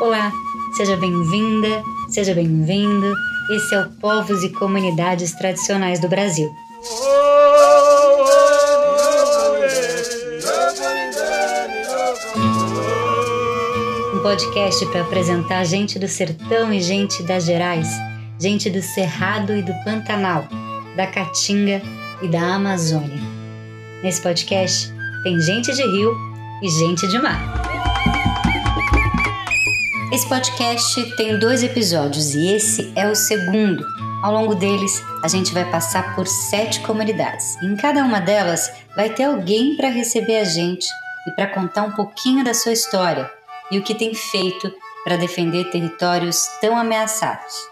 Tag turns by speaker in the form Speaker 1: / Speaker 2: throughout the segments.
Speaker 1: Olá, seja bem-vinda, seja bem-vindo. Esse é o Povos e Comunidades Tradicionais do Brasil. Um podcast para apresentar gente do sertão e gente das Gerais, gente do Cerrado e do Pantanal, da Caatinga e da Amazônia. Nesse podcast tem gente de rio e gente de mar. Esse podcast tem dois episódios e esse é o segundo. Ao longo deles, a gente vai passar por sete comunidades. Em cada uma delas, vai ter alguém para receber a gente e para contar um pouquinho da sua história e o que tem feito para defender territórios tão ameaçados.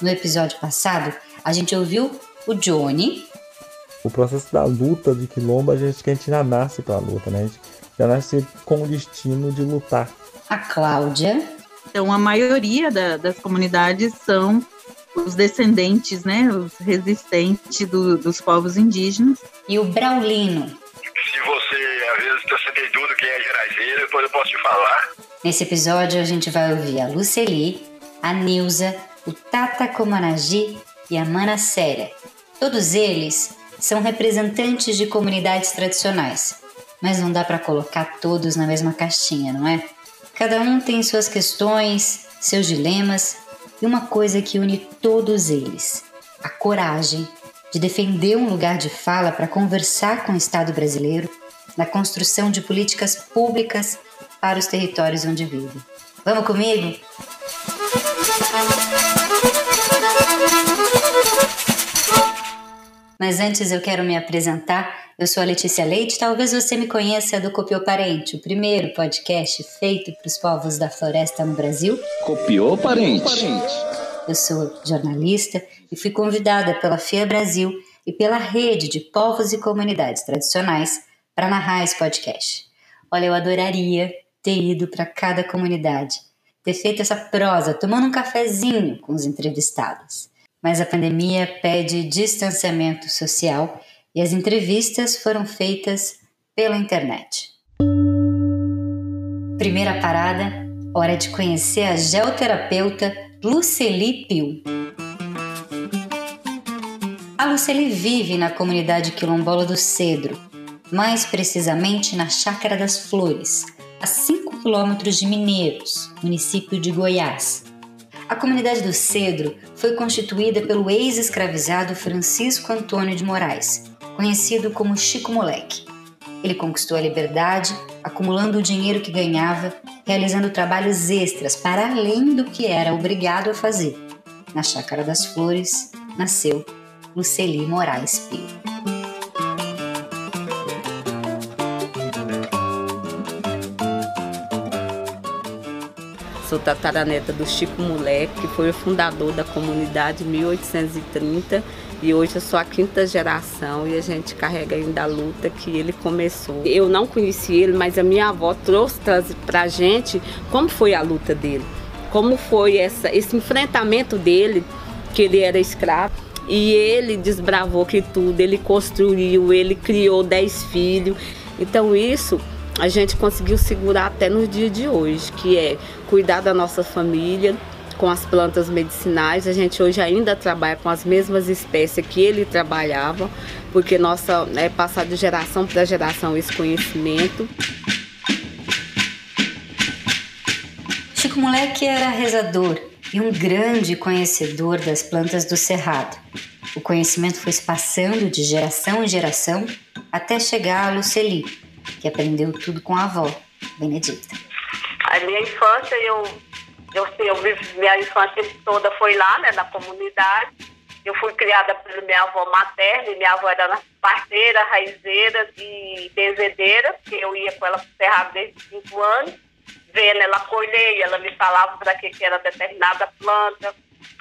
Speaker 1: No episódio passado, a gente ouviu o Johnny.
Speaker 2: O processo da luta de quilombo, a gente, que a gente já nasce para a luta, né? A gente já nasce com o destino de lutar.
Speaker 1: A Cláudia.
Speaker 3: Então, a maioria da, das comunidades são os descendentes, né, os resistentes do, dos povos indígenas.
Speaker 1: E o Braulino.
Speaker 4: Se você, às vezes, você tem tudo quem é geraizeiro, depois eu posso te falar.
Speaker 1: Nesse episódio, a gente vai ouvir a Luceli, a Nilza, o Tata Comanagi e a Mana Séria. Todos eles são representantes de comunidades tradicionais, mas não dá para colocar todos na mesma caixinha, não é? Cada um tem suas questões, seus dilemas e uma coisa que une todos eles: a coragem de defender um lugar de fala para conversar com o Estado brasileiro na construção de políticas públicas para os territórios onde vivem. Vamos comigo? Mas antes eu quero me apresentar. Eu sou a Letícia Leite. Talvez você me conheça do Copiou Parente, o primeiro podcast feito para os povos da floresta no Brasil.
Speaker 5: Copiou Parente.
Speaker 1: Eu sou jornalista e fui convidada pela FIA Brasil e pela rede de povos e comunidades tradicionais para narrar esse podcast. Olha, eu adoraria ter ido para cada comunidade, ter feito essa prosa tomando um cafezinho com os entrevistados mas a pandemia pede distanciamento social e as entrevistas foram feitas pela internet. Primeira parada, hora de conhecer a geoterapeuta Luceli Pio. A Luceli vive na comunidade quilombola do Cedro, mais precisamente na Chácara das Flores, a 5 quilômetros de Mineiros, município de Goiás, a comunidade do Cedro foi constituída pelo ex-escravizado Francisco Antônio de Moraes, conhecido como Chico Moleque. Ele conquistou a liberdade, acumulando o dinheiro que ganhava, realizando trabalhos extras para além do que era obrigado a fazer. Na Chácara das Flores nasceu Luceli Moraes Pio.
Speaker 6: Sou tataraneta do Chico Moleque, que foi o fundador da comunidade em 1830 e hoje eu sou a quinta geração e a gente carrega ainda a luta que ele começou. Eu não conheci ele, mas a minha avó trouxe para a gente como foi a luta dele, como foi essa, esse enfrentamento dele, que ele era escravo. E ele desbravou que tudo, ele construiu, ele criou dez filhos. Então isso a gente conseguiu segurar até nos dias de hoje, que é cuidar da nossa família com as plantas medicinais. A gente hoje ainda trabalha com as mesmas espécies que ele trabalhava, porque nossa é passado de geração para geração esse conhecimento.
Speaker 1: Chico Moleque era rezador e um grande conhecedor das plantas do cerrado. O conhecimento foi se passando de geração em geração até chegar a Luceli, que aprendeu tudo com a avó, Benedita.
Speaker 7: A minha infância, eu, eu, eu minha infância toda foi lá, né, na comunidade. Eu fui criada pela minha avó materna, e minha avó era parteira, raizeira e bezedeira, que eu ia com ela para o cerrado desde 5 anos, vendo ela colher, ela me falava para que, que era determinada planta,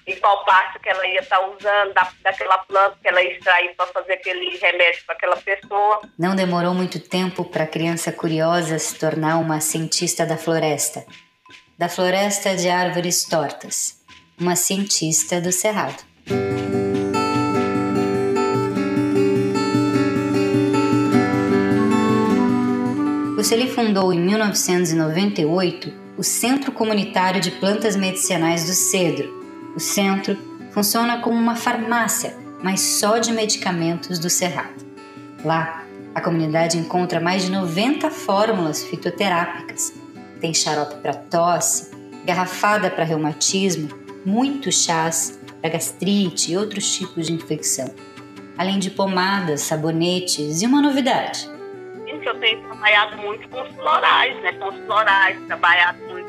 Speaker 7: e qual parte que ela ia estar tá usando da, daquela planta que ela extrair para fazer aquele remédio para aquela pessoa.
Speaker 1: Não demorou muito tempo para a criança curiosa se tornar uma cientista da floresta, da floresta de árvores tortas. uma cientista do Cerrado. Luceli fundou em 1998 o Centro Comunitário de Plantas Medicinais do Cedro. O centro funciona como uma farmácia, mas só de medicamentos do Cerrado. Lá, a comunidade encontra mais de 90 fórmulas fitoterápicas. Tem xarope para tosse, garrafada para reumatismo, muitos chás para gastrite e outros tipos de infecção, além de pomadas, sabonetes e uma novidade
Speaker 7: eu tenho trabalhado muito com os florais, né? Com os florais, trabalhado muito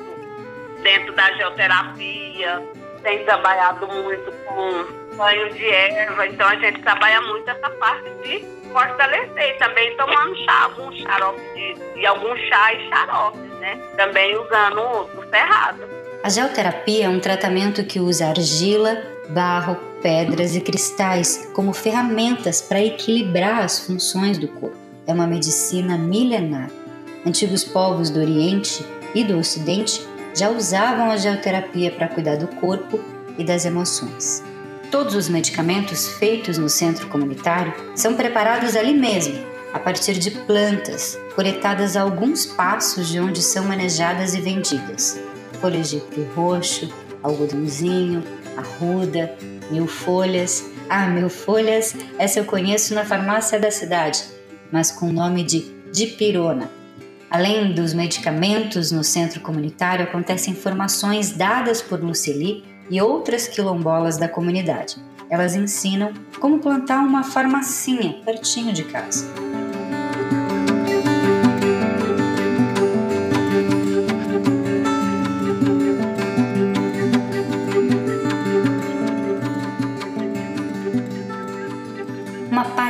Speaker 7: dentro da geoterapia, tenho trabalhado muito com banho de erva, então a gente trabalha muito essa parte de fortalecer também tomando chá, algum xarope e algum chá e né? Também usando o cerrado.
Speaker 1: A geoterapia é um tratamento que usa argila, barro, pedras e cristais como ferramentas para equilibrar as funções do corpo é uma medicina milenar. Antigos povos do Oriente e do Ocidente já usavam a geoterapia para cuidar do corpo e das emoções. Todos os medicamentos feitos no centro comunitário são preparados ali mesmo, a partir de plantas coletadas a alguns passos de onde são manejadas e vendidas. Folhas de roxo, algodãozinho, arruda, mil folhas. Ah, mil folhas, essa eu conheço na farmácia da cidade mas com o nome de dipirona. Além dos medicamentos no centro comunitário, acontecem formações dadas por Luceli e outras quilombolas da comunidade. Elas ensinam como plantar uma farmacinha pertinho de casa.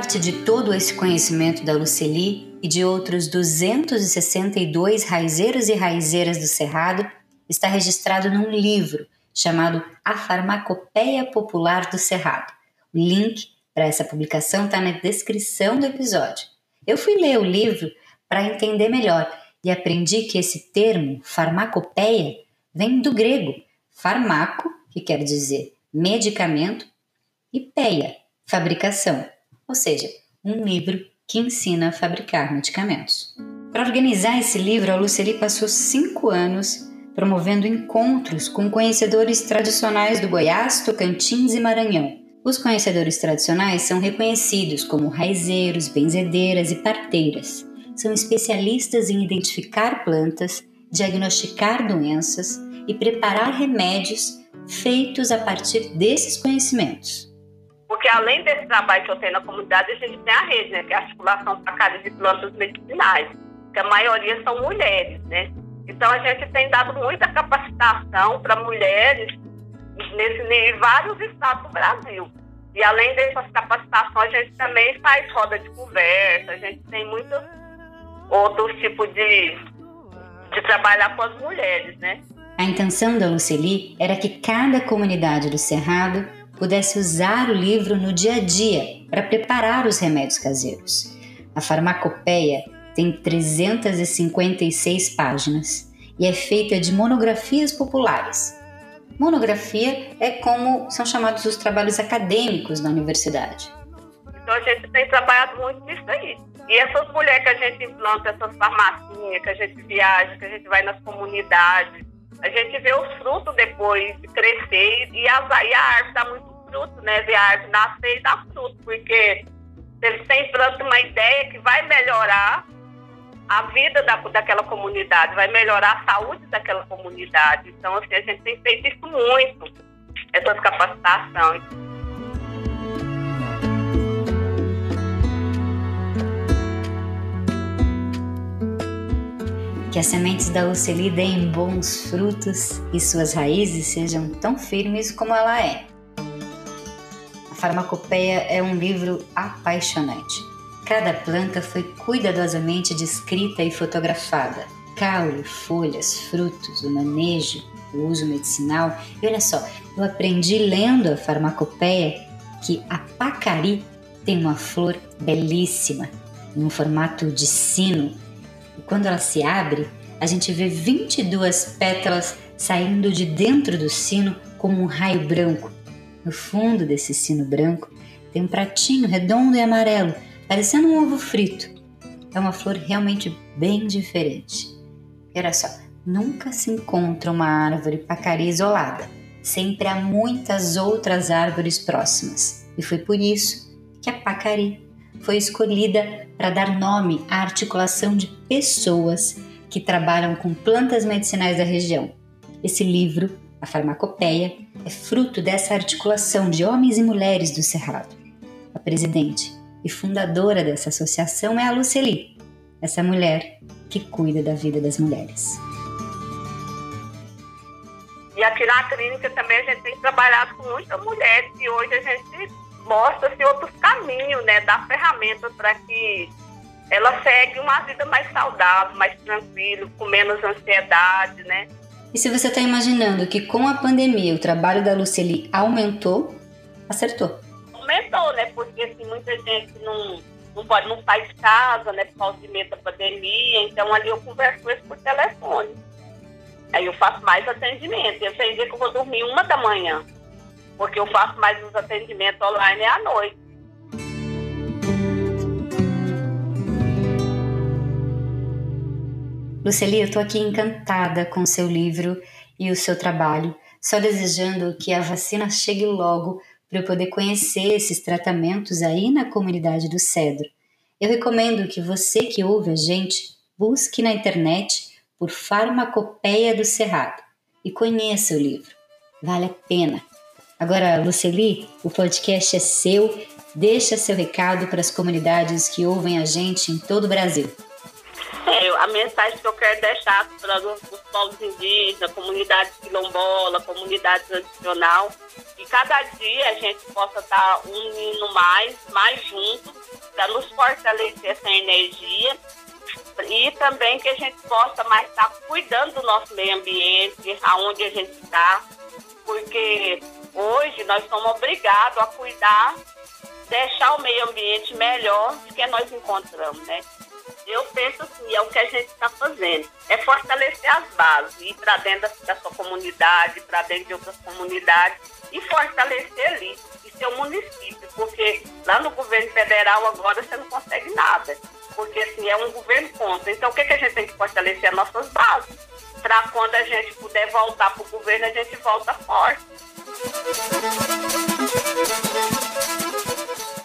Speaker 1: Parte de todo esse conhecimento da Luceli e de outros 262 raizeiros e raizeiras do Cerrado está registrado num livro chamado A Farmacopeia Popular do Cerrado. O link para essa publicação está na descrição do episódio. Eu fui ler o livro para entender melhor e aprendi que esse termo, farmacopeia, vem do grego farmaco, que quer dizer medicamento, e peia, fabricação ou seja, um livro que ensina a fabricar medicamentos. Para organizar esse livro, a Luceli passou cinco anos promovendo encontros com conhecedores tradicionais do Goiás, Tocantins e Maranhão. Os conhecedores tradicionais são reconhecidos como raizeiros, benzedeiras e parteiras. São especialistas em identificar plantas, diagnosticar doenças e preparar remédios feitos a partir desses conhecimentos.
Speaker 7: Porque além desse trabalho que eu tenho na comunidade, a gente tem a rede, né? Que é a articulação para de plantas medicinais, que a maioria são mulheres, né? Então a gente tem dado muita capacitação para mulheres nesse, em vários estados do Brasil. E além dessas capacitações, a gente também faz roda de conversa, a gente tem muitos outros tipos de, de trabalhar com as mulheres, né?
Speaker 1: A intenção da Luceli era que cada comunidade do Cerrado pudesse usar o livro no dia a dia para preparar os remédios caseiros. A farmacopeia tem 356 páginas e é feita de monografias populares. Monografia é como são chamados os trabalhos acadêmicos na universidade.
Speaker 7: Então a gente tem trabalhado muito nisso aí. E essas mulheres que a gente implanta, essas farmacinhas, que a gente viaja, que a gente vai nas comunidades, a gente vê os frutos depois crescer e a, e a árvore dá muito fruto, né? Ver a árvore nascer e dar fruto, porque eles têm pronto uma ideia que vai melhorar a vida da, daquela comunidade, vai melhorar a saúde daquela comunidade. Então, assim, a gente tem feito isso muito, essas capacitações.
Speaker 1: Que as sementes da Luceli deem bons frutos e suas raízes sejam tão firmes como ela é. Farmacopeia é um livro apaixonante. Cada planta foi cuidadosamente descrita e fotografada. Caule, folhas, frutos, o manejo, o uso medicinal. E olha só, eu aprendi lendo a farmacopeia que a pacari tem uma flor belíssima, em um formato de sino. E quando ela se abre, a gente vê 22 pétalas saindo de dentro do sino como um raio branco. No fundo desse sino branco tem um pratinho redondo e amarelo, parecendo um ovo frito. É uma flor realmente bem diferente. Olha só, nunca se encontra uma árvore pacari isolada. Sempre há muitas outras árvores próximas. E foi por isso que a pacari foi escolhida para dar nome à articulação de pessoas que trabalham com plantas medicinais da região. Esse livro, A Farmacopeia, é fruto dessa articulação de homens e mulheres do Cerrado. A presidente e fundadora dessa associação é a Luceli, essa mulher que cuida da vida das mulheres.
Speaker 7: E aqui na clínica também a gente tem trabalhado com muitas mulheres e hoje a gente mostra-se outros caminhos, né, dá ferramentas para que ela segue uma vida mais saudável, mais tranquila, com menos ansiedade, né?
Speaker 1: E se você está imaginando que com a pandemia o trabalho da Luceli aumentou, acertou.
Speaker 7: Aumentou, né? Porque assim, muita gente não, não pode não sair de casa, né? Por causa de medo da pandemia. Então ali eu converso com eles por telefone. Aí eu faço mais atendimento. Eu sei que eu vou dormir uma da manhã. Porque eu faço mais os atendimentos online à noite.
Speaker 1: Luceli, eu estou aqui encantada com seu livro e o seu trabalho, só desejando que a vacina chegue logo para eu poder conhecer esses tratamentos aí na comunidade do Cedro. Eu recomendo que você que ouve a gente busque na internet por Farmacopeia do Cerrado e conheça o livro. Vale a pena. Agora, Luceli, o podcast é seu. Deixa seu recado para as comunidades que ouvem a gente em todo o Brasil.
Speaker 7: A mensagem que eu quero deixar para os, os povos indígenas, comunidade quilombola, comunidade tradicional, que cada dia a gente possa estar unindo mais, mais juntos, para nos fortalecer essa energia e também que a gente possa mais estar cuidando do nosso meio ambiente, aonde a gente está, porque hoje nós somos obrigados a cuidar, deixar o meio ambiente melhor do que nós encontramos, né? Eu penso assim, é o que a gente está fazendo. É fortalecer as bases, ir para dentro da, sua comunidade, para dentro de outras comunidades e fortalecer ali, e seu município, porque lá no governo federal agora você não consegue nada, porque assim, é um governo contra. Então o que, que a gente tem que fortalecer? As nossas bases, para quando a gente puder voltar para o governo, a gente volta forte.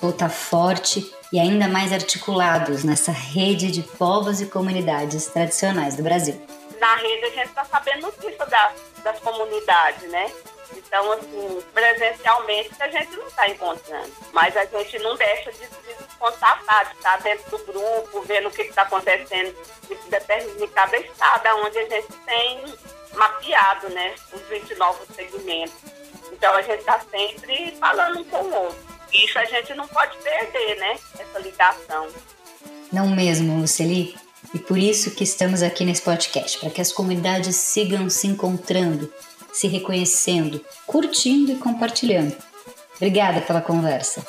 Speaker 1: Voltar forte e ainda mais articulados nessa rede de povos e comunidades tradicionais do Brasil.
Speaker 7: Na rede a gente está sabendo notícia das, das comunidades, né? Então, assim, presencialmente a gente não está encontrando. Mas a gente não deixa de se contatar, de estar dentro do grupo, vendo o que está acontecendo em cada estado, onde a gente tem mapeado, né, os 29 segmentos. Então a gente está sempre falando um com o outro. Isso a gente não pode perder, né? Essa ligação.
Speaker 1: Não mesmo, Luceli. E por isso que estamos aqui nesse podcast, para que as comunidades sigam se encontrando, se reconhecendo, curtindo e compartilhando. Obrigada pela conversa.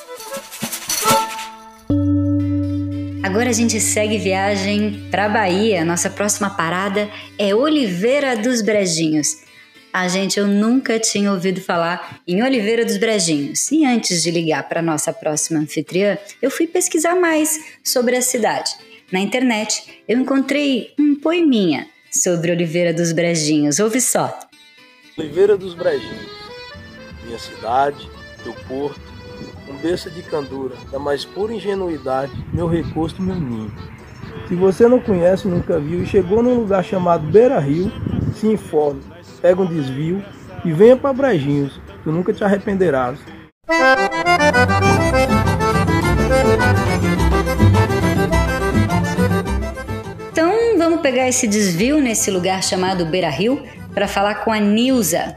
Speaker 1: Agora a gente segue viagem para Bahia. Nossa próxima parada é Oliveira dos Brejinhos. A gente, eu nunca tinha ouvido falar em Oliveira dos Brejinhos. E antes de ligar para nossa próxima anfitriã, eu fui pesquisar mais sobre a cidade. Na internet, eu encontrei um poeminha sobre Oliveira dos Brejinhos. Ouve só.
Speaker 5: Oliveira dos Brejinhos, minha cidade, meu porto, um berço de candura, da mais pura ingenuidade, meu recosto, meu ninho. Se você não conhece, nunca viu e chegou num lugar chamado Beira Rio, se informe pega um desvio e venha para Brejinhos, tu nunca te arrependerás.
Speaker 1: Então vamos pegar esse desvio nesse lugar chamado Beira Rio para falar com a Nilza.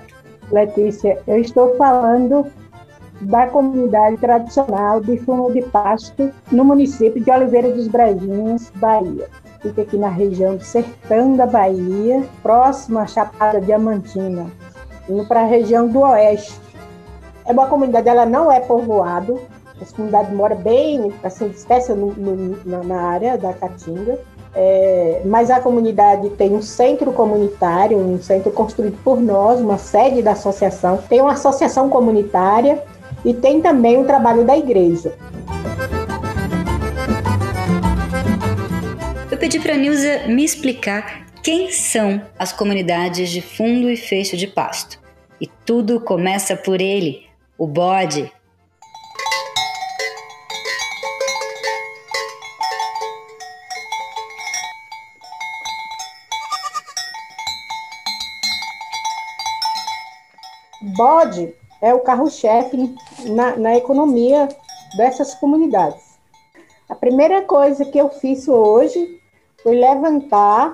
Speaker 8: Letícia, eu estou falando da comunidade tradicional de fumo de pasto no município de Oliveira dos Brejinhos, Bahia fica aqui na região do sertão da Bahia, próximo à Chapada Diamantina, indo para a região do oeste. É uma comunidade, ela não é povoado, Essa comunidade mora bem, assim, dispersa no, no, na área da Caatinga. É, mas a comunidade tem um centro comunitário, um centro construído por nós, uma sede da associação, tem uma associação comunitária e tem também o trabalho da igreja.
Speaker 1: Pedi para a Nilza me explicar quem são as comunidades de fundo e fecho de pasto. E tudo começa por ele, o bode.
Speaker 8: Bode é o carro-chefe na, na economia dessas comunidades. A primeira coisa que eu fiz hoje foi levantar,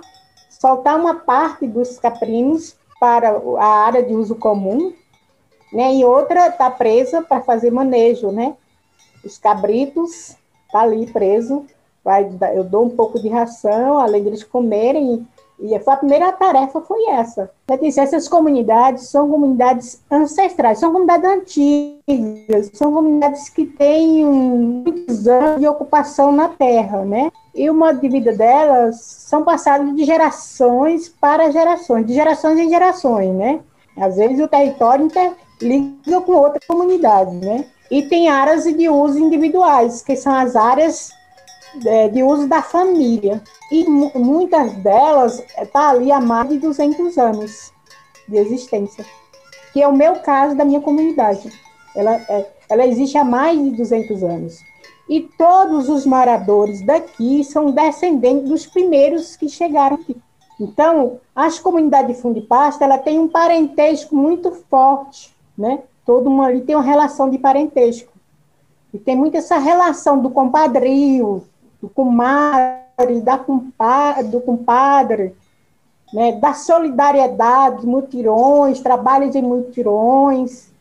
Speaker 8: soltar uma parte dos caprinos para a área de uso comum, né? E outra está presa para fazer manejo, né? Os cabritos tá ali preso, vai, eu dou um pouco de ração, além deles comerem e a primeira tarefa foi essa. Eu disse, essas comunidades são comunidades ancestrais, são comunidades antigas, são comunidades que têm muitos anos de ocupação na terra, né? E o modo de vida delas são passados de gerações para gerações, de gerações em gerações, né? Às vezes o território interliga com outra comunidade, né? E tem áreas de uso individuais, que são as áreas é, de uso da família. E muitas delas estão tá ali há mais de 200 anos de existência, que é o meu caso da minha comunidade. Ela, é, ela existe há mais de 200 anos. E todos os moradores daqui são descendentes dos primeiros que chegaram aqui. Então, as comunidades de fundo de pasta, ela tem um parentesco muito forte, né? Todo mundo ali tem uma relação de parentesco. E tem muito essa relação do compadrio, do comadre, da compadre, do compadre, né, da solidariedade, mutirões, trabalhos em mutirões.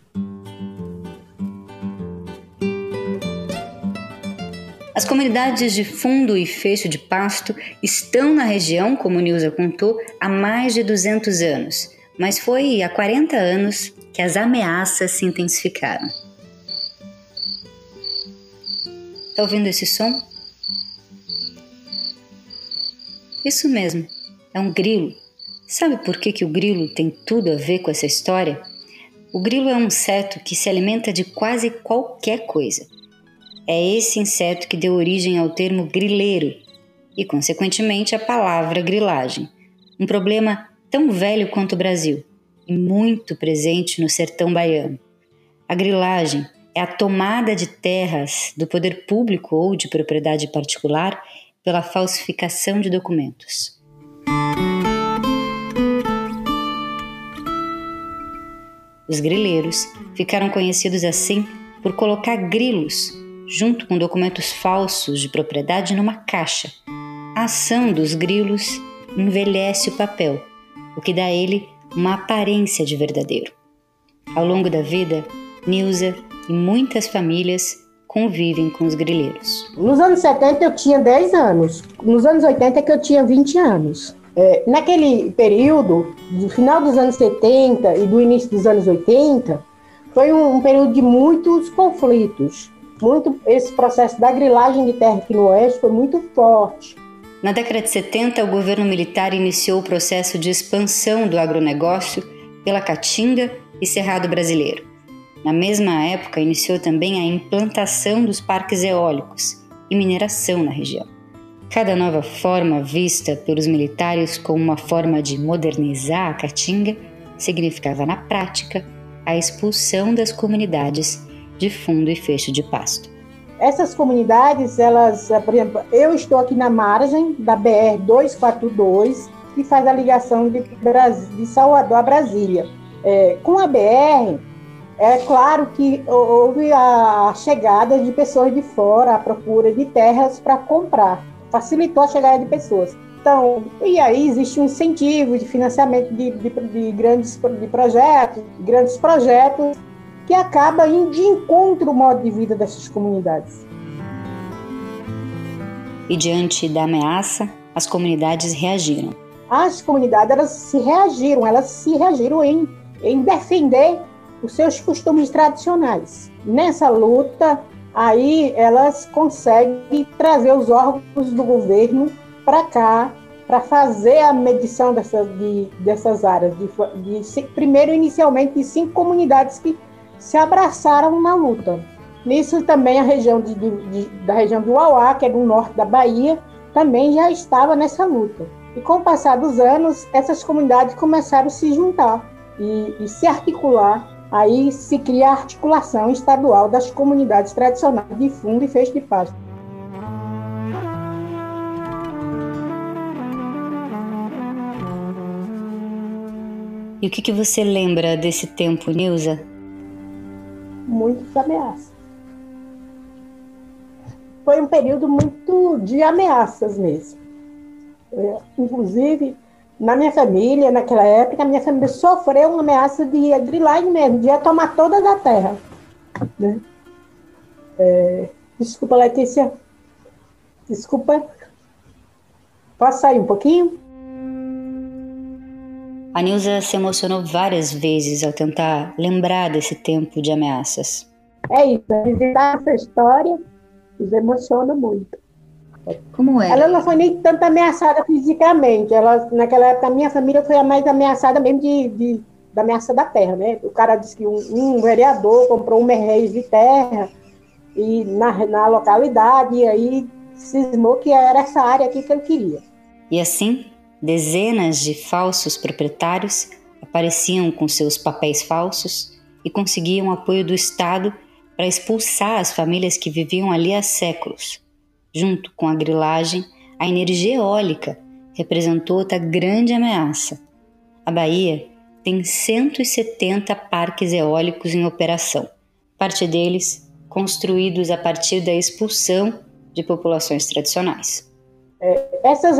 Speaker 1: As comunidades de fundo e fecho de pasto estão na região, como Nilza contou, há mais de 200 anos, mas foi há 40 anos que as ameaças se intensificaram. Está ouvindo esse som? Isso mesmo, é um grilo. Sabe por que, que o grilo tem tudo a ver com essa história? O grilo é um inseto que se alimenta de quase qualquer coisa. É esse inseto que deu origem ao termo grileiro e, consequentemente, a palavra grilagem, um problema tão velho quanto o Brasil e muito presente no sertão baiano. A grilagem é a tomada de terras do poder público ou de propriedade particular pela falsificação de documentos. Os grileiros ficaram conhecidos assim por colocar grilos junto com documentos falsos de propriedade numa caixa. A ação dos grilos envelhece o papel, o que dá a ele uma aparência de verdadeiro. Ao longo da vida, Nilza e muitas famílias convivem com os grileiros.
Speaker 8: Nos anos 70 eu tinha 10 anos, nos anos 80 é que eu tinha 20 anos. É, naquele período, do final dos anos 70 e do início dos anos 80, foi um, um período de muitos conflitos. Muito, esse processo da grilagem de terra aqui no Oeste foi muito forte.
Speaker 1: Na década de 70, o governo militar iniciou o processo de expansão do agronegócio pela Caatinga e Cerrado Brasileiro. Na mesma época, iniciou também a implantação dos parques eólicos e mineração na região. Cada nova forma vista pelos militares como uma forma de modernizar a Caatinga significava, na prática, a expulsão das comunidades de fundo e fecho de pasto.
Speaker 8: Essas comunidades, elas, por exemplo, eu estou aqui na margem da BR 242, que faz a ligação de, de Salvador a Brasília. É, com a BR, é claro que houve a chegada de pessoas de fora à procura de terras para comprar, facilitou a chegada de pessoas. Então, e aí existe um incentivo de financiamento de, de, de grandes de projetos, grandes projetos que acaba indo de encontro ao modo de vida dessas comunidades.
Speaker 1: E diante da ameaça, as comunidades reagiram.
Speaker 8: As comunidades elas se reagiram, elas se reagiram em, em defender os seus costumes tradicionais. Nessa luta, Aí elas conseguem trazer os órgãos do governo para cá para fazer a medição dessas, de, dessas áreas. De, de, primeiro, inicialmente, de cinco comunidades que se abraçaram na luta. Nisso também a região de, de, da região do Uauá, que é do norte da Bahia, também já estava nessa luta. E com o passar dos anos, essas comunidades começaram a se juntar e, e se articular. Aí se cria a articulação estadual das comunidades tradicionais de fundo e feixe de pasto.
Speaker 1: E o que, que você lembra desse tempo, Nilza?
Speaker 8: Muitas ameaças. Foi um período muito de ameaças mesmo. É, inclusive, na minha família, naquela época, a minha família sofreu uma ameaça de grilagem mesmo, de tomar toda a terra. Né? É, desculpa, Letícia. Desculpa. Posso sair um pouquinho?
Speaker 1: A Nilza se emocionou várias vezes ao tentar lembrar desse tempo de ameaças.
Speaker 8: É isso, visitar essa história nos emociona muito.
Speaker 1: Como é?
Speaker 8: Ela não foi nem tanto ameaçada fisicamente. Ela, naquela época, a minha família foi a mais ameaçada mesmo de, de da ameaça da terra, né? O cara disse que um, um vereador comprou um merreis de terra e na, na localidade, e aí cismou que era essa área aqui que ele queria.
Speaker 1: E assim, dezenas de falsos proprietários apareciam com seus papéis falsos e conseguiam apoio do Estado para expulsar as famílias que viviam ali há séculos. Junto com a grilagem, a energia eólica representou outra grande ameaça. A Bahia tem 170 parques eólicos em operação, parte deles construídos a partir da expulsão de populações tradicionais.
Speaker 8: É, essas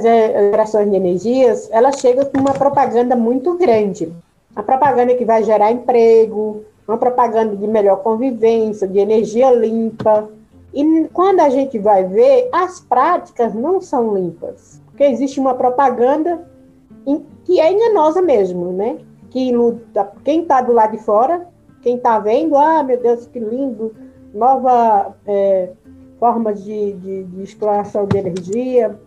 Speaker 8: gerações de energias, ela chega com uma propaganda muito grande. A propaganda que vai gerar emprego, uma propaganda de melhor convivência, de energia limpa, e quando a gente vai ver, as práticas não são limpas, porque existe uma propaganda que é enganosa mesmo, né? Que luta, quem está do lado de fora, quem está vendo, ah, meu Deus, que lindo, nova é, formas de, de, de exploração de energia,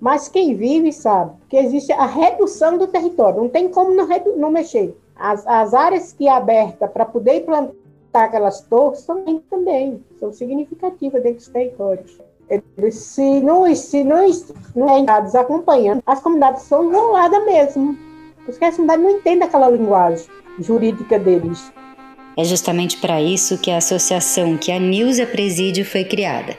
Speaker 8: mas quem vive sabe que existe a redução do território, não tem como não, não mexer. As, as áreas que é aberta para poder plantar aquelas torres também, também são significativas dentro dos territórios. Eles, se não, se não, não é acompanhando, as comunidades são isoladas mesmo. Porque as comunidades não entendem aquela linguagem jurídica deles.
Speaker 1: É justamente para isso que a associação que a Nilza preside foi criada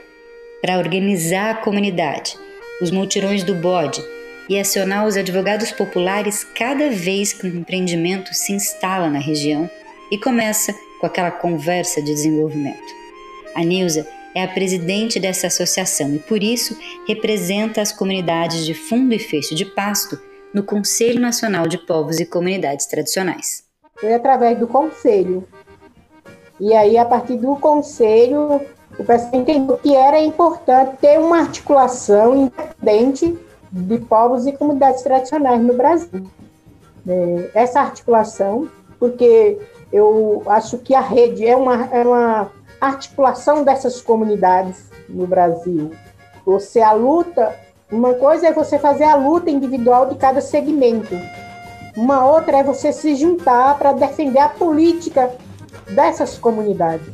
Speaker 1: para organizar a comunidade, os multirões do bode e acionar os advogados populares cada vez que um empreendimento se instala na região e começa com aquela conversa de desenvolvimento. A Nilza é a presidente dessa associação e, por isso, representa as comunidades de Fundo e Fecho de Pasto no Conselho Nacional de Povos e Comunidades Tradicionais.
Speaker 8: Foi através do conselho. E aí, a partir do conselho, o pessoal entendeu que era importante ter uma articulação independente de povos e comunidades tradicionais no Brasil. É, essa articulação, porque eu acho que a rede é uma, é uma articulação dessas comunidades no Brasil. Você a luta, uma coisa é você fazer a luta individual de cada segmento. Uma outra é você se juntar para defender a política dessas comunidades.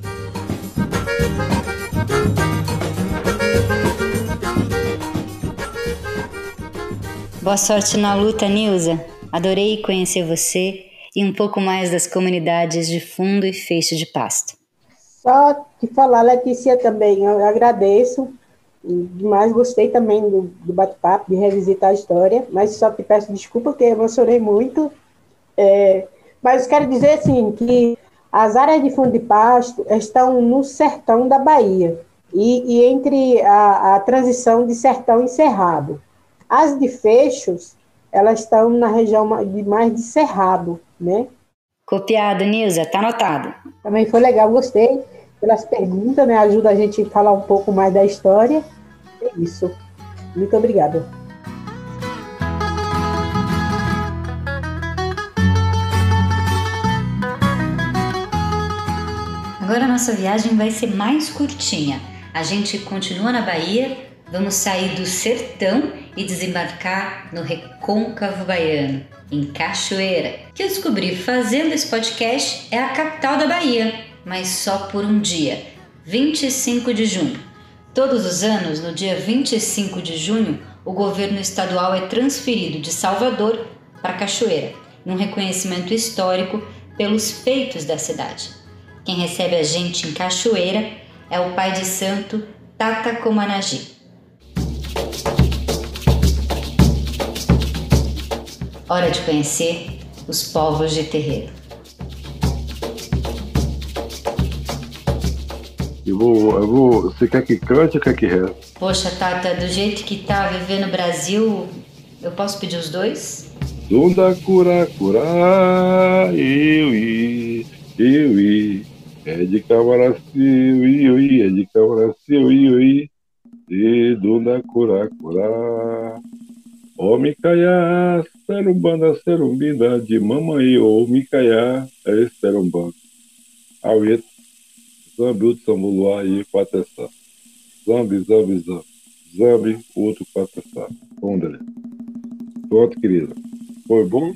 Speaker 1: Boa sorte na luta, Nilza. Adorei conhecer você e um pouco mais das comunidades de fundo e feixe de pasto.
Speaker 8: Só te falar, Letícia, também, eu agradeço. Demais gostei também do, do bate-papo, de revisitar a história, mas só te peço desculpa porque emocionei muito. É, mas quero dizer assim que as áreas de fundo de pasto estão no sertão da Bahia e, e entre a, a, transição de sertão e cerrado. As de fechos, elas estão na região de mais de cerrado, né?
Speaker 1: Copiado, Nilza, tá anotado.
Speaker 8: Também foi legal, gostei pelas perguntas, né? Ajuda a gente a falar um pouco mais da história. É isso. Muito obrigada.
Speaker 1: Agora a nossa viagem vai ser mais curtinha. A gente continua na Bahia, vamos sair do sertão e desembarcar no recôncavo baiano, em Cachoeira, que eu descobri fazendo esse podcast é a capital da Bahia, mas só por um dia, 25 de junho. Todos os anos, no dia 25 de junho, o governo estadual é transferido de Salvador para Cachoeira, num reconhecimento histórico pelos feitos da cidade. Quem recebe a gente em Cachoeira é o pai de santo Tata Comanagi. Hora de conhecer os povos de terreiro.
Speaker 9: Eu vou, eu vou. Você quer que cante ou quer que reze?
Speaker 1: Poxa, Tata, do jeito que tá vivendo no Brasil, eu posso pedir os dois?
Speaker 9: Dunda cura cura, eu i, eu i. É de Camaracio, eu i, é de Camaracio, eu i. E dunda cura cura. Ó Micaiá, serumbanda, serumbinda, de mamãe, ô Micaiá, é serumbanda. Aueta. Zambi, Sambuluá e Quatessá. Zambi, Zambi, Zambi. Zambi, outro Quatessá. Ondre. Pronto, querida. Foi bom?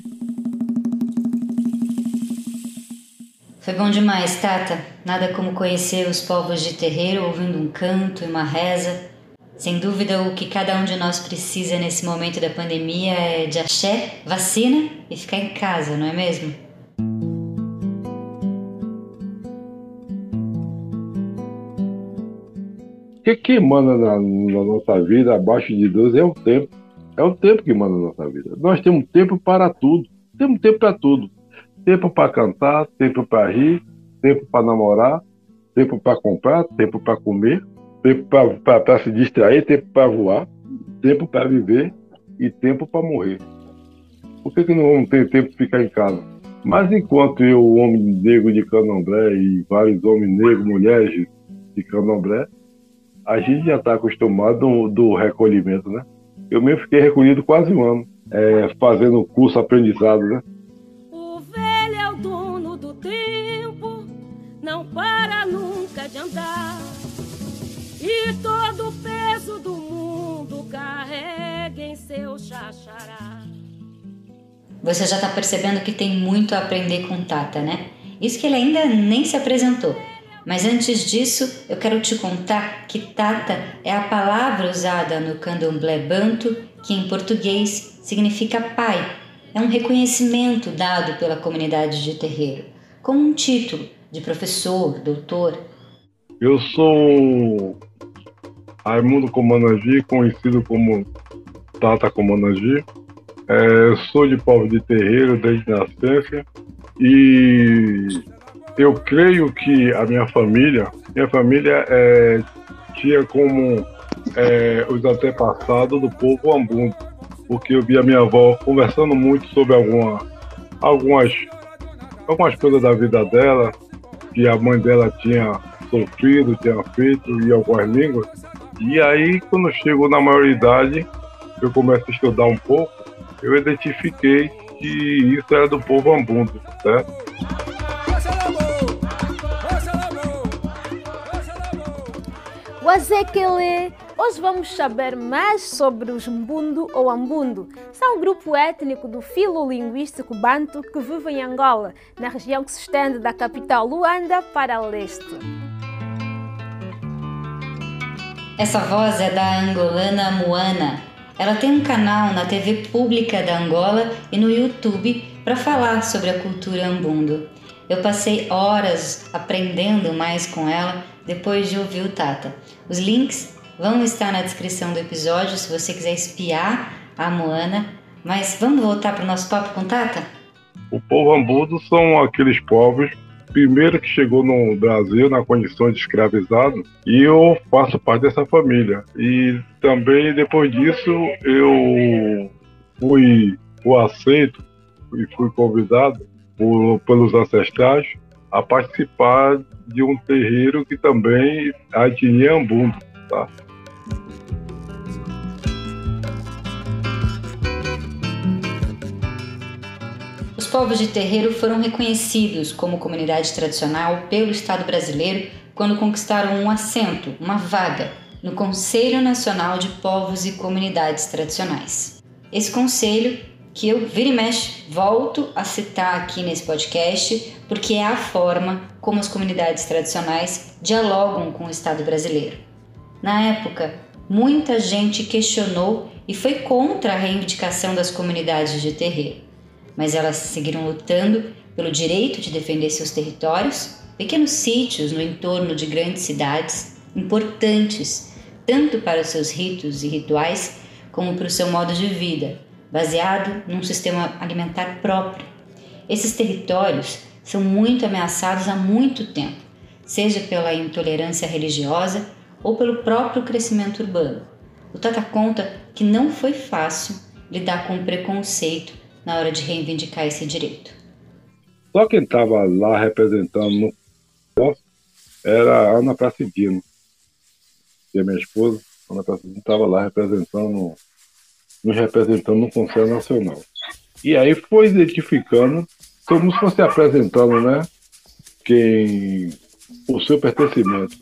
Speaker 1: Foi bom demais, Tata. Nada como conhecer os povos de terreiro ouvindo um canto e uma reza. Sem dúvida, o que cada um de nós precisa nesse momento da pandemia é de axé, vacina e ficar em casa, não é mesmo?
Speaker 9: O que, que manda na, na, nossa vida abaixo de Deus é o tempo. É o tempo que manda na nossa vida. Nós temos tempo para tudo. Temos tempo para tudo. Tempo para cantar, tempo para rir, tempo para namorar, tempo para comprar, tempo para comer, tempo para se distrair, tempo para voar, tempo para viver e tempo para morrer. Por que, que não vamos ter tempo de ficar em casa? Mas enquanto eu, homem negro de candomblé e vários homens negros, mulheres de candomblé, a gente já está acostumado do, do, recolhimento, né? Eu mesmo fiquei recolhido quase um ano, é, fazendo curso aprendizado, né?
Speaker 10: E todo o peso do mundo carrega em seu chachará.
Speaker 1: Você já está percebendo que tem muito a aprender com Tata, né? Isso que ele ainda nem se apresentou. Mas antes disso, eu quero te contar que Tata é a palavra usada no candomblé banto, que em português significa pai. É um reconhecimento dado pela comunidade de terreiro, como um título de professor, doutor.
Speaker 9: Eu sou Raimundo Comanagi, conhecido como Tata Comanagi. É, sou de povo de terreiro desde nascença e eu creio que a minha família, minha família é, tinha como é, os antepassados do povo ambundo, porque eu vi a minha avó conversando muito sobre alguma, algumas, algumas coisas da vida dela, que a mãe dela tinha sofrido, tinha feito em algumas línguas. E aí, quando chegou na maioridade, eu começo a estudar um pouco, eu identifiquei que isso era do povo ambundo, certo?
Speaker 10: Wazekele! Hoje vamos saber mais sobre os Mbundo ou Ambundo. São um grupo étnico do filo linguístico banto que vive em Angola, na região que se estende da capital Luanda para leste.
Speaker 1: Essa voz é da angolana Moana. Ela tem um canal na TV pública da Angola e no YouTube para falar sobre a cultura ambundo. Eu passei horas aprendendo mais com ela depois de ouvir o Tata. Os links vão estar na descrição do episódio se você quiser espiar a Moana. Mas vamos voltar para o nosso papo com Tata?
Speaker 9: O povo ambudo são aqueles povos primeiro que chegou no Brasil na condição de escravizado e eu faço parte dessa família. E também depois disso eu fui, fui aceito e fui convidado por, pelos ancestrais a participar de um terreiro que também a etnia Ambundo, tá?
Speaker 1: Povos de terreiro foram reconhecidos como comunidade tradicional pelo Estado brasileiro quando conquistaram um assento, uma vaga, no Conselho Nacional de Povos e Comunidades Tradicionais. Esse conselho, que eu vira e mexe, volto a citar aqui nesse podcast, porque é a forma como as comunidades tradicionais dialogam com o Estado brasileiro. Na época, muita gente questionou e foi contra a reivindicação das comunidades de terreiro, mas elas seguiram lutando pelo direito de defender seus territórios, pequenos sítios no entorno de grandes cidades, importantes tanto para seus ritos e rituais como para o seu modo de vida, baseado num sistema alimentar próprio. Esses territórios são muito ameaçados há muito tempo, seja pela intolerância religiosa ou pelo próprio crescimento urbano. O Tata conta que não foi fácil lidar com o preconceito na hora de reivindicar esse direito.
Speaker 9: Só quem estava lá representando no era a Ana Pracidino, que é minha esposa. A Ana Pracidino estava lá representando, nos representando no Conselho Nacional. E aí foi identificando, como se fosse apresentando, né? Quem, o seu pertencimento.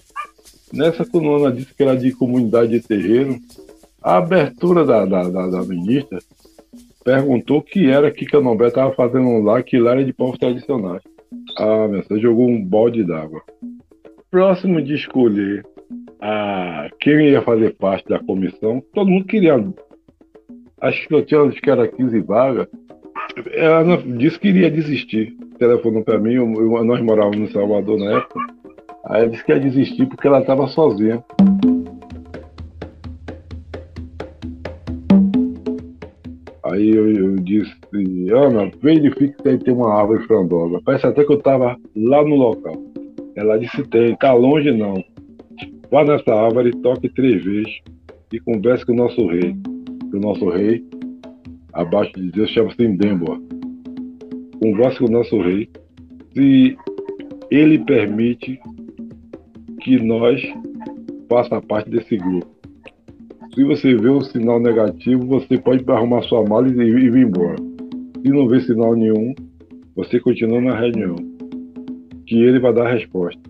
Speaker 9: Nessa coluna disse que era de comunidade de terreiro, a abertura da, da, da, da ministra perguntou o que era que Candomblé estava fazendo lá, que lá era de povos tradicionais. Ah, minha senhora, jogou um balde d'água. Próximo de escolher a, quem ia fazer parte da comissão, todo mundo queria. Acho que eu tinha, acho que era 15 vagas. Ela disse que iria desistir. Telefonou para mim, eu, nós morávamos no Salvador na época. Aí ela disse que ia desistir porque ela estava sozinha. Aí eu, eu, disse, Ana, verifique se tem uma árvore frondosa. Parece até que eu estava lá no local. Ela disse, tem, tá longe não. Vá nessa árvore, toque três vezes e converse com o nosso rei. O nosso rei, abaixo de Deus, chama-se Indemboa. Converse com o nosso rei. Se ele permite que nós faça parte desse grupo. Se você vê um sinal negativo, você pode arrumar sua mala e, e vir embora. Se não vê sinal nenhum, você continua na reunião, que ele vai dar a resposta.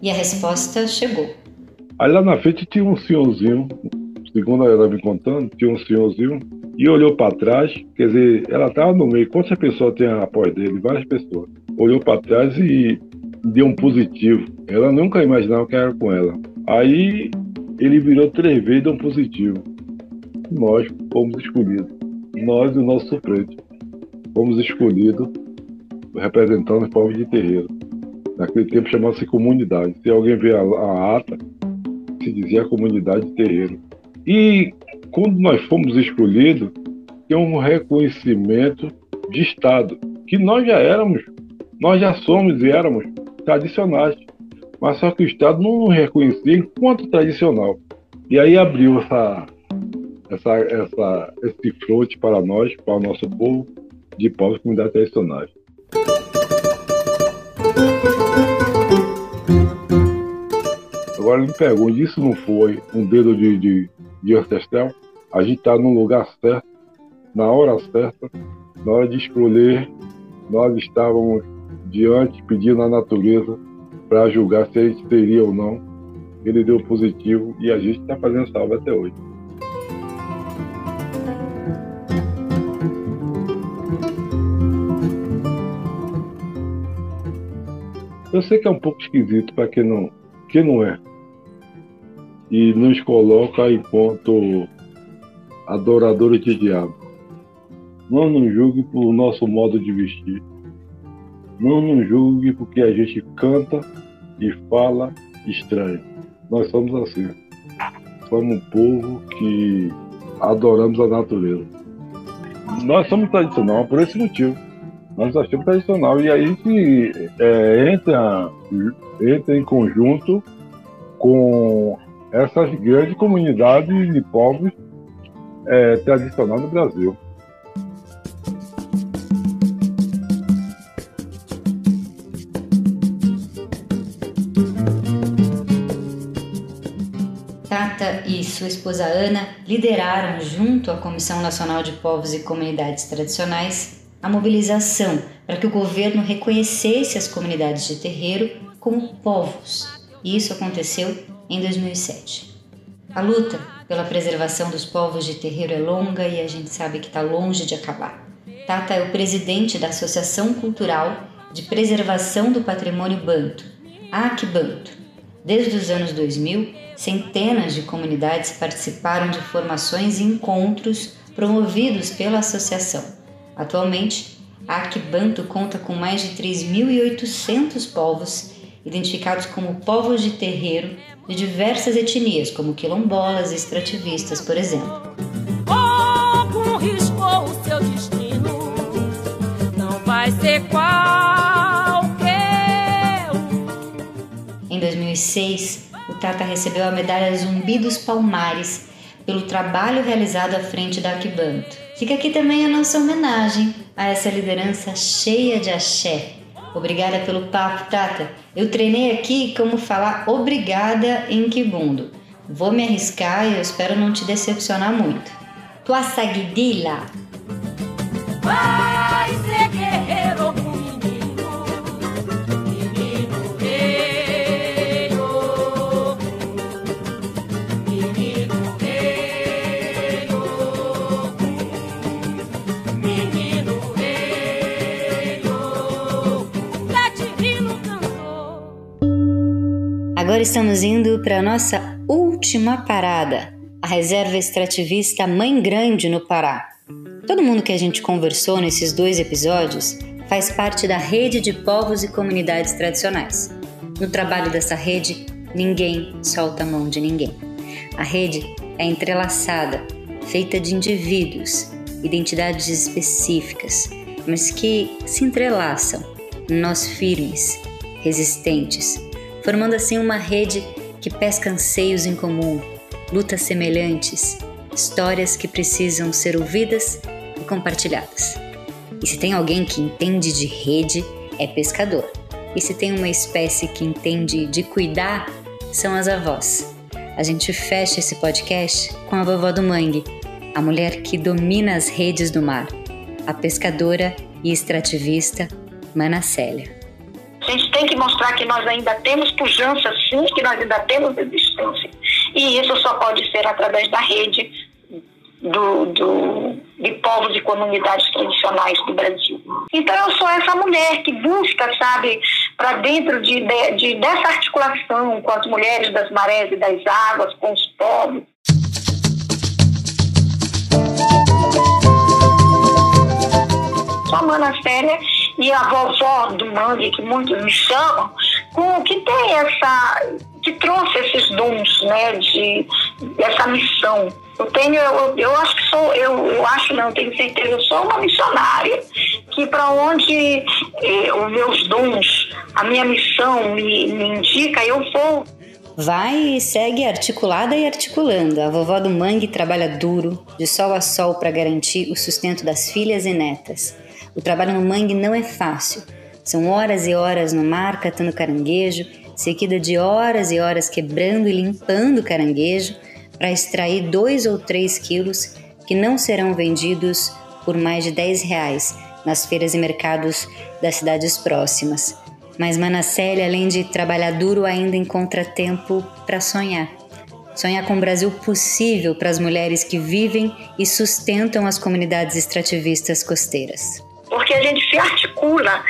Speaker 1: E a resposta chegou.
Speaker 9: Aí lá na frente tinha um senhorzinho, segundo ela me contando, tinha um senhorzinho, e olhou para trás, quer dizer, ela estava no meio, quantas pessoas tem após dele? Várias pessoas. Olhou para trás e deu um positivo. Ela nunca imaginava que era com ela. Aí ele virou três vezes um positivo. Nós fomos escolhidos. Nós e o nosso suplente. Fomos escolhidos representando os povos de terreiro. Naquele tempo chamava-se comunidade. Se alguém vê a, a ata, se dizia comunidade de terreiro. E quando nós fomos escolhidos, tem um reconhecimento de Estado, que nós já éramos, nós já somos e éramos tradicionais, mas só que o Estado não reconhecia enquanto tradicional. E aí abriu essa, essa, essa, esse fronte para nós, para o nosso povo, de povos e comunidades tradicionais. Agora me pergunte, isso não foi um dedo de, de, de ancestral? A gente está no lugar certo, na hora certa, na hora de escolher, nós estávamos diante, pedindo à natureza para julgar se ele seria ou não. Ele deu positivo e a gente está fazendo salva até hoje. Eu sei que é um pouco esquisito para quem não, quem não é e nos coloca enquanto adoradores de diabo. Não nos julgue por nosso modo de vestir. Não nos julgue porque a gente canta e fala estranho. Nós somos assim. Somos um povo que adoramos a natureza. Nós somos tradicional por esse motivo. Nós achamos tradicional e aí a gente é, entra, entra em conjunto com essas grandes comunidades de povos é, tradicionais no Brasil.
Speaker 1: Sua esposa Ana lideraram, junto à Comissão Nacional de Povos e Comunidades Tradicionais, a mobilização para que o governo reconhecesse as comunidades de terreiro como povos, e isso aconteceu em 2007. A luta pela preservação dos povos de terreiro é longa e a gente sabe que está longe de acabar. Tata é o presidente da Associação Cultural de Preservação do Patrimônio Banto, Banto. Desde os anos 2000, centenas de comunidades participaram de formações e encontros promovidos pela associação. Atualmente, a Banto conta com mais de 3.800 povos identificados como povos de terreiro de diversas etnias, como quilombolas e extrativistas, por exemplo.
Speaker 10: Algum riscou o seu destino, não vai ser qualquer
Speaker 1: Em 2006, o Tata recebeu a medalha Zumbi dos Palmares pelo trabalho realizado à frente da Aquibanto. Fica aqui também a nossa homenagem a essa liderança cheia de axé. Obrigada pelo papo, Tata. Eu treinei aqui como falar obrigada em Kibundo. Vou me arriscar e eu espero não te decepcionar muito. Tua saguidila.
Speaker 10: Vai
Speaker 1: Agora estamos indo para a nossa última parada, a reserva extrativista Mãe Grande, no Pará. Todo mundo que a gente conversou nesses dois episódios faz parte da rede de povos e comunidades tradicionais. No trabalho dessa rede, ninguém solta a mão de ninguém. A rede é entrelaçada, feita de indivíduos, identidades específicas, mas que se entrelaçam, nós firmes, resistentes, formando assim uma rede que pesca anseios em comum, lutas semelhantes, histórias que precisam ser ouvidas e compartilhadas. E se tem alguém que entende de rede, é pescador. E se tem uma espécie que entende de cuidar, são as avós. A gente fecha esse podcast com a vovó do mangue, a mulher que domina as redes do mar, a pescadora e extrativista Mana Célia.
Speaker 11: A gente tem que mostrar que nós ainda temos pujança, sim, que nós ainda temos existência. E isso só pode ser através da rede do, do, de povos e comunidades tradicionais do Brasil. Então eu sou essa mulher que busca, sabe, para dentro de, de, de, dessa articulação com as mulheres das marés e das águas, com os povos. Sou a Mana Célia e a vovó do Mangue, que muitos me chamam, com, que tem essa, que trouxe esses dons, né, de essa missão. Eu tenho, eu, eu acho que sou, eu, eu acho não, tenho certeza, eu sou uma missionária que para onde eh, os meus dons, a minha missão me, me indica, eu vou.
Speaker 1: Vai e segue articulada e articulando. A vovó do Mangue trabalha duro, de sol a sol, para garantir o sustento das filhas e netas. O trabalho no mangue não é fácil. São horas e horas no mar catando caranguejo, seguida de horas e horas quebrando e limpando caranguejo para extrair dois ou três quilos que não serão vendidos por mais de 10 reais nas feiras e mercados das cidades próximas. Mas Manacélia, além de trabalhar duro, ainda encontra tempo para sonhar. Sonhar com um Brasil possível para as mulheres que vivem e sustentam as comunidades extrativistas costeiras
Speaker 11: porque a gente se articula,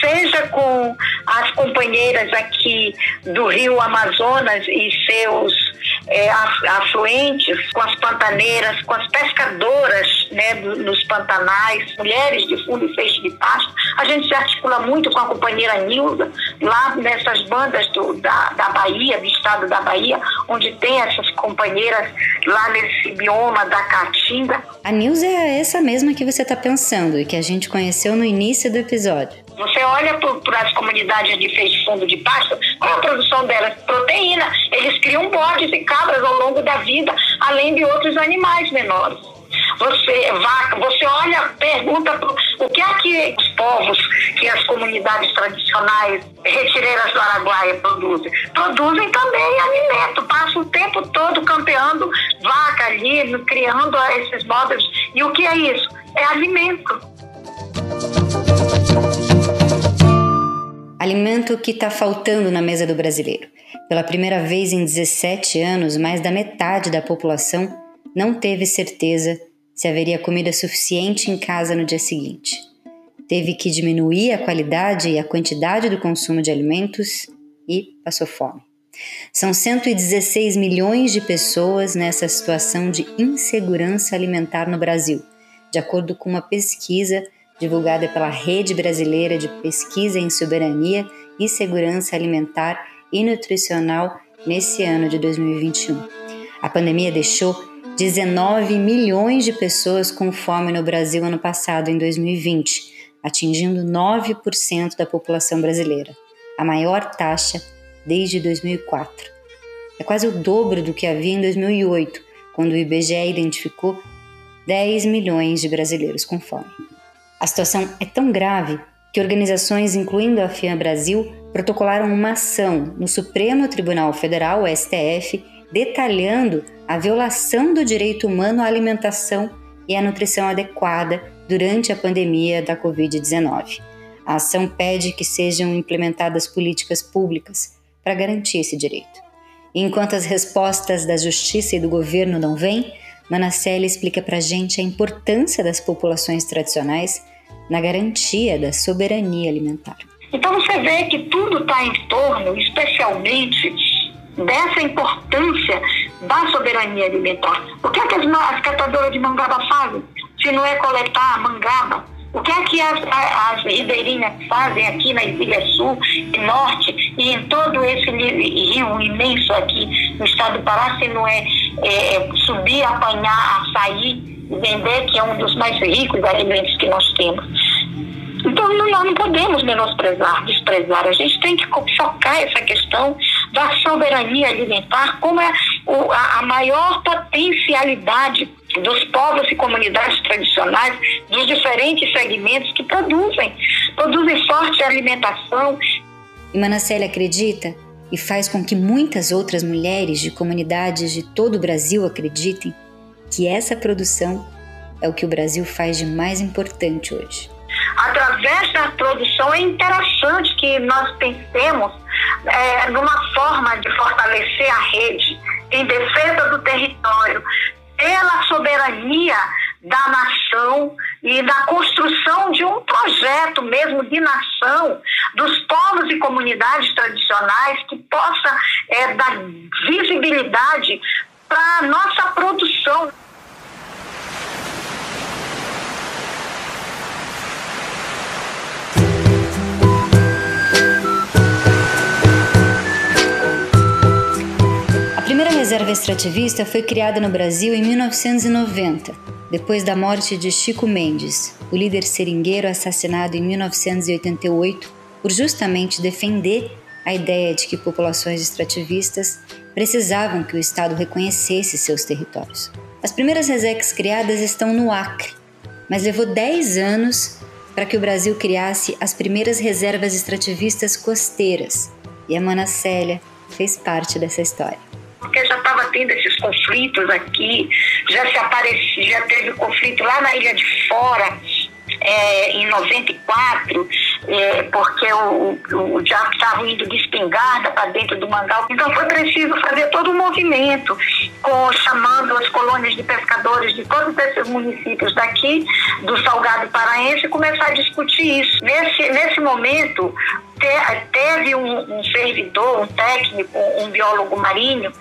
Speaker 11: seja com as companheiras aqui do Rio Amazonas e seus é, afluentes, com as pantaneiras, com as pescadoras né, nos pantanais, mulheres de fundo e feixe de pasto. A gente se articula muito com a companheira Nilda, lá nessas bandas do, da, da Bahia, do estado da Bahia, onde tem essas companheiras lá nesse bioma da Caatinga.
Speaker 1: A Nilza é essa mesma que você está pensando e que a gente conheceu no início do episódio.
Speaker 11: Você olha para as comunidades de feixe fundo de pasto, qual a produção delas? Proteína. Eles criam bodes e cabras ao longo da vida, além de outros animais menores. Você, vaca, você olha, pergunta o que é que os povos, que as comunidades tradicionais retireiras do Araguaia produzem. Produzem também alimento, passam o tempo todo campeando vaca ali, criando esses móveis. E o que é isso? É alimento.
Speaker 1: Alimento que está faltando na mesa do brasileiro. Pela primeira vez em 17 anos, mais da metade da população não teve certeza se haveria comida suficiente em casa no dia seguinte. Teve que diminuir a qualidade e a quantidade do consumo de alimentos e passou fome. São 116 milhões de pessoas nessa situação de insegurança alimentar no Brasil, de acordo com uma pesquisa divulgada pela Rede Brasileira de Pesquisa em Soberania e Segurança Alimentar e Nutricional nesse ano de 2021. A pandemia deixou 19 milhões de pessoas com fome no Brasil ano passado, em 2020, atingindo 9% da população brasileira, a maior taxa desde 2004. É quase o dobro do que havia em 2008, quando o IBGE identificou 10 milhões de brasileiros com fome. A situação é tão grave que organizações, incluindo a FIA Brasil, protocolaram uma ação no Supremo Tribunal Federal, STF, detalhando a violação do direito humano à alimentação e à nutrição adequada durante a pandemia da Covid-19. A ação pede que sejam implementadas políticas públicas para garantir esse direito. Enquanto as respostas da justiça e do governo não vêm, Manasselli explica para a gente a importância das populações tradicionais na garantia da soberania alimentar.
Speaker 11: Então você vê que tudo está em torno, especialmente, dessa importância da soberania alimentar. O que, é que as, as catadoras de mangaba fazem? Se não é coletar a mangaba, o que é que as, as ribeirinhas fazem aqui na Ilha Sul e Norte e em todo esse rio imenso aqui no estado do Pará, se não é, é subir, apanhar, açaí e vender, que é um dos mais ricos alimentos que nós temos. Então, nós não podemos menosprezar, desprezar. A gente tem que focar essa questão da soberania alimentar como é a maior potencialidade dos povos e comunidades tradicionais, dos diferentes segmentos que produzem, produzem forte alimentação.
Speaker 1: E Manacele acredita e faz com que muitas outras mulheres de comunidades de todo o Brasil acreditem que essa produção é o que o Brasil faz de mais importante hoje.
Speaker 11: Através da produção é interessante que nós pensemos é, numa forma de fortalecer a rede em defesa do território, pela soberania da nação e da construção de um projeto mesmo de nação dos povos e comunidades tradicionais que possa é, dar visibilidade para nossa produção.
Speaker 1: Reserva extrativista foi criada no Brasil em 1990, depois da morte de Chico Mendes, o líder seringueiro assassinado em 1988 por justamente defender a ideia de que populações extrativistas precisavam que o Estado reconhecesse seus territórios. As primeiras resecs criadas estão no Acre, mas levou 10 anos para que o Brasil criasse as primeiras reservas extrativistas costeiras, e a Mana Célia fez parte dessa história
Speaker 11: tendo esses conflitos aqui, já se aparecia, já teve conflito lá na Ilha de Fora, é, em 94, é, porque o, o, o diabo estava indo de espingarda para dentro do mangal. Então foi preciso fazer todo um movimento, com, chamando as colônias de pescadores de todos esses municípios daqui, do Salgado Paraense, e começar a discutir isso. Nesse, nesse momento, teve um, um, servidor, um técnico, um biólogo marinho,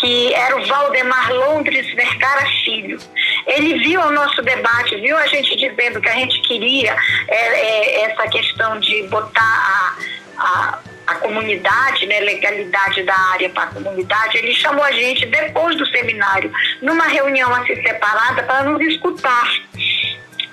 Speaker 11: que era o Valdemar Londres Vergara Filho. Ele viu o nosso debate, viu a gente dizendo que a gente queria é, é, essa questão de botar a, a, a comunidade, né, legalidade da área para a comunidade. Ele chamou a gente depois do seminário, numa reunião assim separada, para nos escutar.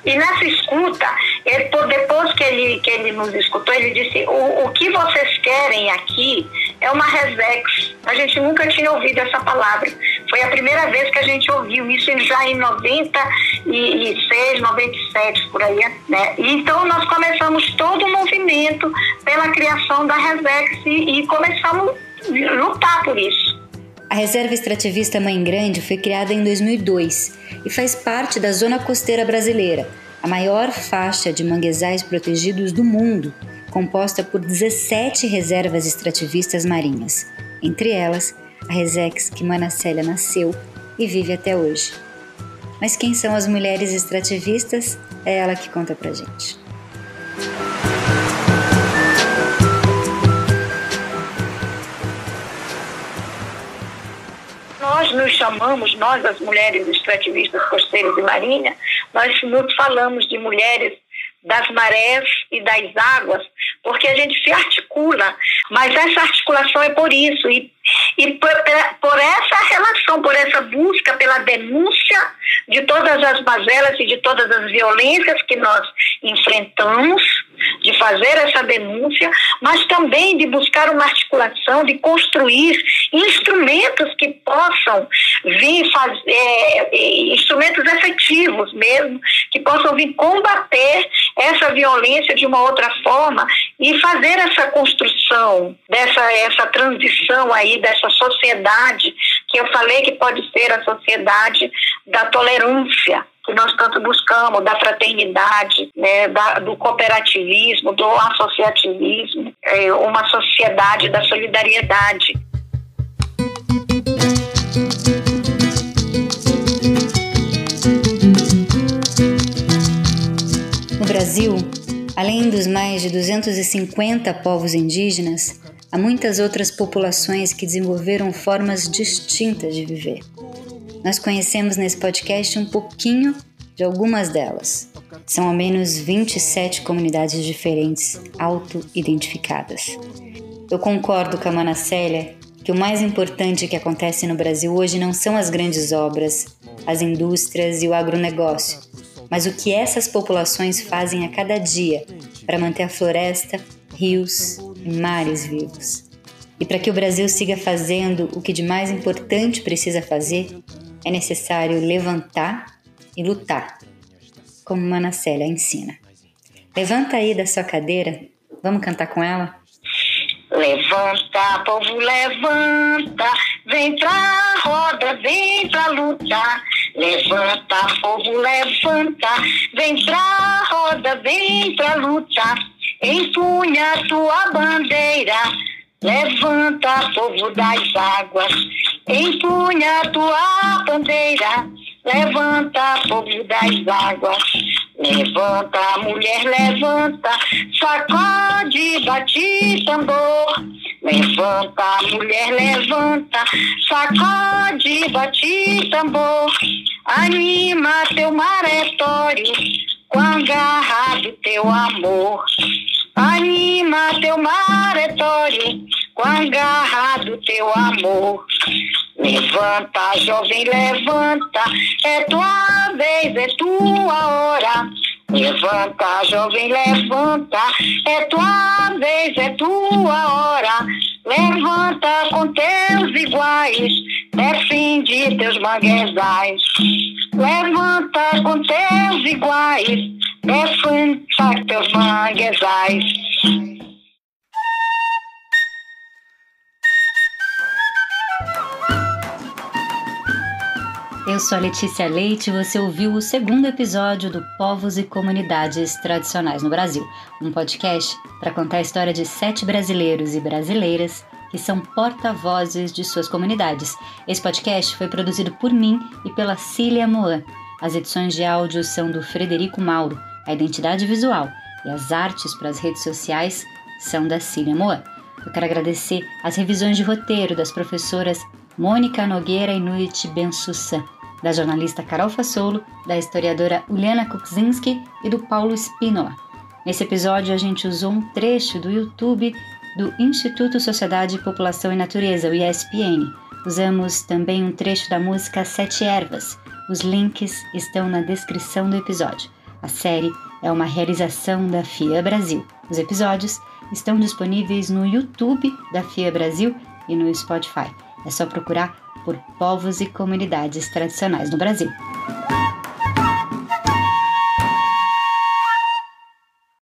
Speaker 11: E nessa escuta, ele, depois que ele, que ele nos escutou, ele disse: o, o que vocês querem aqui é uma resex. A gente nunca tinha ouvido essa palavra. Foi a primeira vez que a gente ouviu isso já em 96, 97, por aí. Né? Então nós começamos todo o movimento pela criação da resex e, e começamos a lutar por isso.
Speaker 1: A Reserva Extrativista Mãe Grande foi criada em 2002 e faz parte da Zona Costeira Brasileira, a maior faixa de manguezais protegidos do mundo, composta por 17 reservas extrativistas marinhas, entre elas a Resex que Manacélia nasceu e vive até hoje. Mas quem são as mulheres extrativistas? É ela que conta pra gente.
Speaker 11: Nós nos chamamos, nós as mulheres extrativistas costeiras e marinha, nós nos falamos de mulheres das marés e das águas, porque a gente se articula, mas essa articulação é por isso, e, e por, por essa relação, por essa busca pela denúncia de todas as mazelas e de todas as violências que nós enfrentamos, de fazer essa denúncia, mas também de buscar uma articulação, de construir instrumentos que possam vir fazer, é, instrumentos efetivos mesmo, que possam vir combater essa violência de uma outra forma e fazer essa construção dessa essa transição aí dessa sociedade que eu falei que pode ser a sociedade da tolerância que nós tanto buscamos, da fraternidade, né, da, do cooperativismo, do associativismo, é, uma sociedade da solidariedade.
Speaker 1: No Brasil, além dos mais de 250 povos indígenas, há muitas outras populações que desenvolveram formas distintas de viver. Nós conhecemos nesse podcast um pouquinho de algumas delas. São ao menos 27 comunidades diferentes auto-identificadas. Eu concordo com a Mana Célia que o mais importante que acontece no Brasil hoje não são as grandes obras, as indústrias e o agronegócio, mas o que essas populações fazem a cada dia para manter a floresta, rios mares vivos. E para que o Brasil siga fazendo o que de mais importante precisa fazer, é necessário levantar e lutar, como Manacélia ensina. Levanta aí da sua cadeira, vamos cantar com ela?
Speaker 11: Levanta, povo, levanta, vem pra roda, vem pra lutar. Levanta, povo, levanta, vem pra roda, vem pra lutar. Empunha tua bandeira, levanta, povo das águas, empunha tua bandeira, levanta, povo das águas. Levanta, mulher, levanta, sacode, bate tambor. Levanta, mulher, levanta, sacode, bate tambor. Anima teu maretório com a garra do teu amor. Anima teu maretório com a garra do teu amor. Levanta, jovem, levanta, é tua vez, é tua hora. Levanta, jovem, levanta, é tua vez, é tua hora. Levanta com teus iguais, defende teus manguezais. Levanta com teus iguais, defende teus manguezais.
Speaker 1: Eu sou a Letícia Leite e você ouviu o segundo episódio do Povos e Comunidades Tradicionais no Brasil, um podcast para contar a história de sete brasileiros e brasileiras que são porta-vozes de suas comunidades. Esse podcast foi produzido por mim e pela Cília Moan. As edições de áudio são do Frederico Mauro, a identidade visual e as artes para as redes sociais são da Cília Moan. Eu quero agradecer as revisões de roteiro das professoras Mônica Nogueira e Nuit Bensussan da jornalista Carol Fassolo, da historiadora Uliana Kukzinski e do Paulo Spínola. Nesse episódio, a gente usou um trecho do YouTube do Instituto Sociedade, População e Natureza, o ISPN. Usamos também um trecho da música Sete Ervas. Os links estão na descrição do episódio. A série é uma realização da FIA Brasil. Os episódios estão disponíveis no YouTube da FIA Brasil e no Spotify. É só procurar por povos e comunidades tradicionais no Brasil.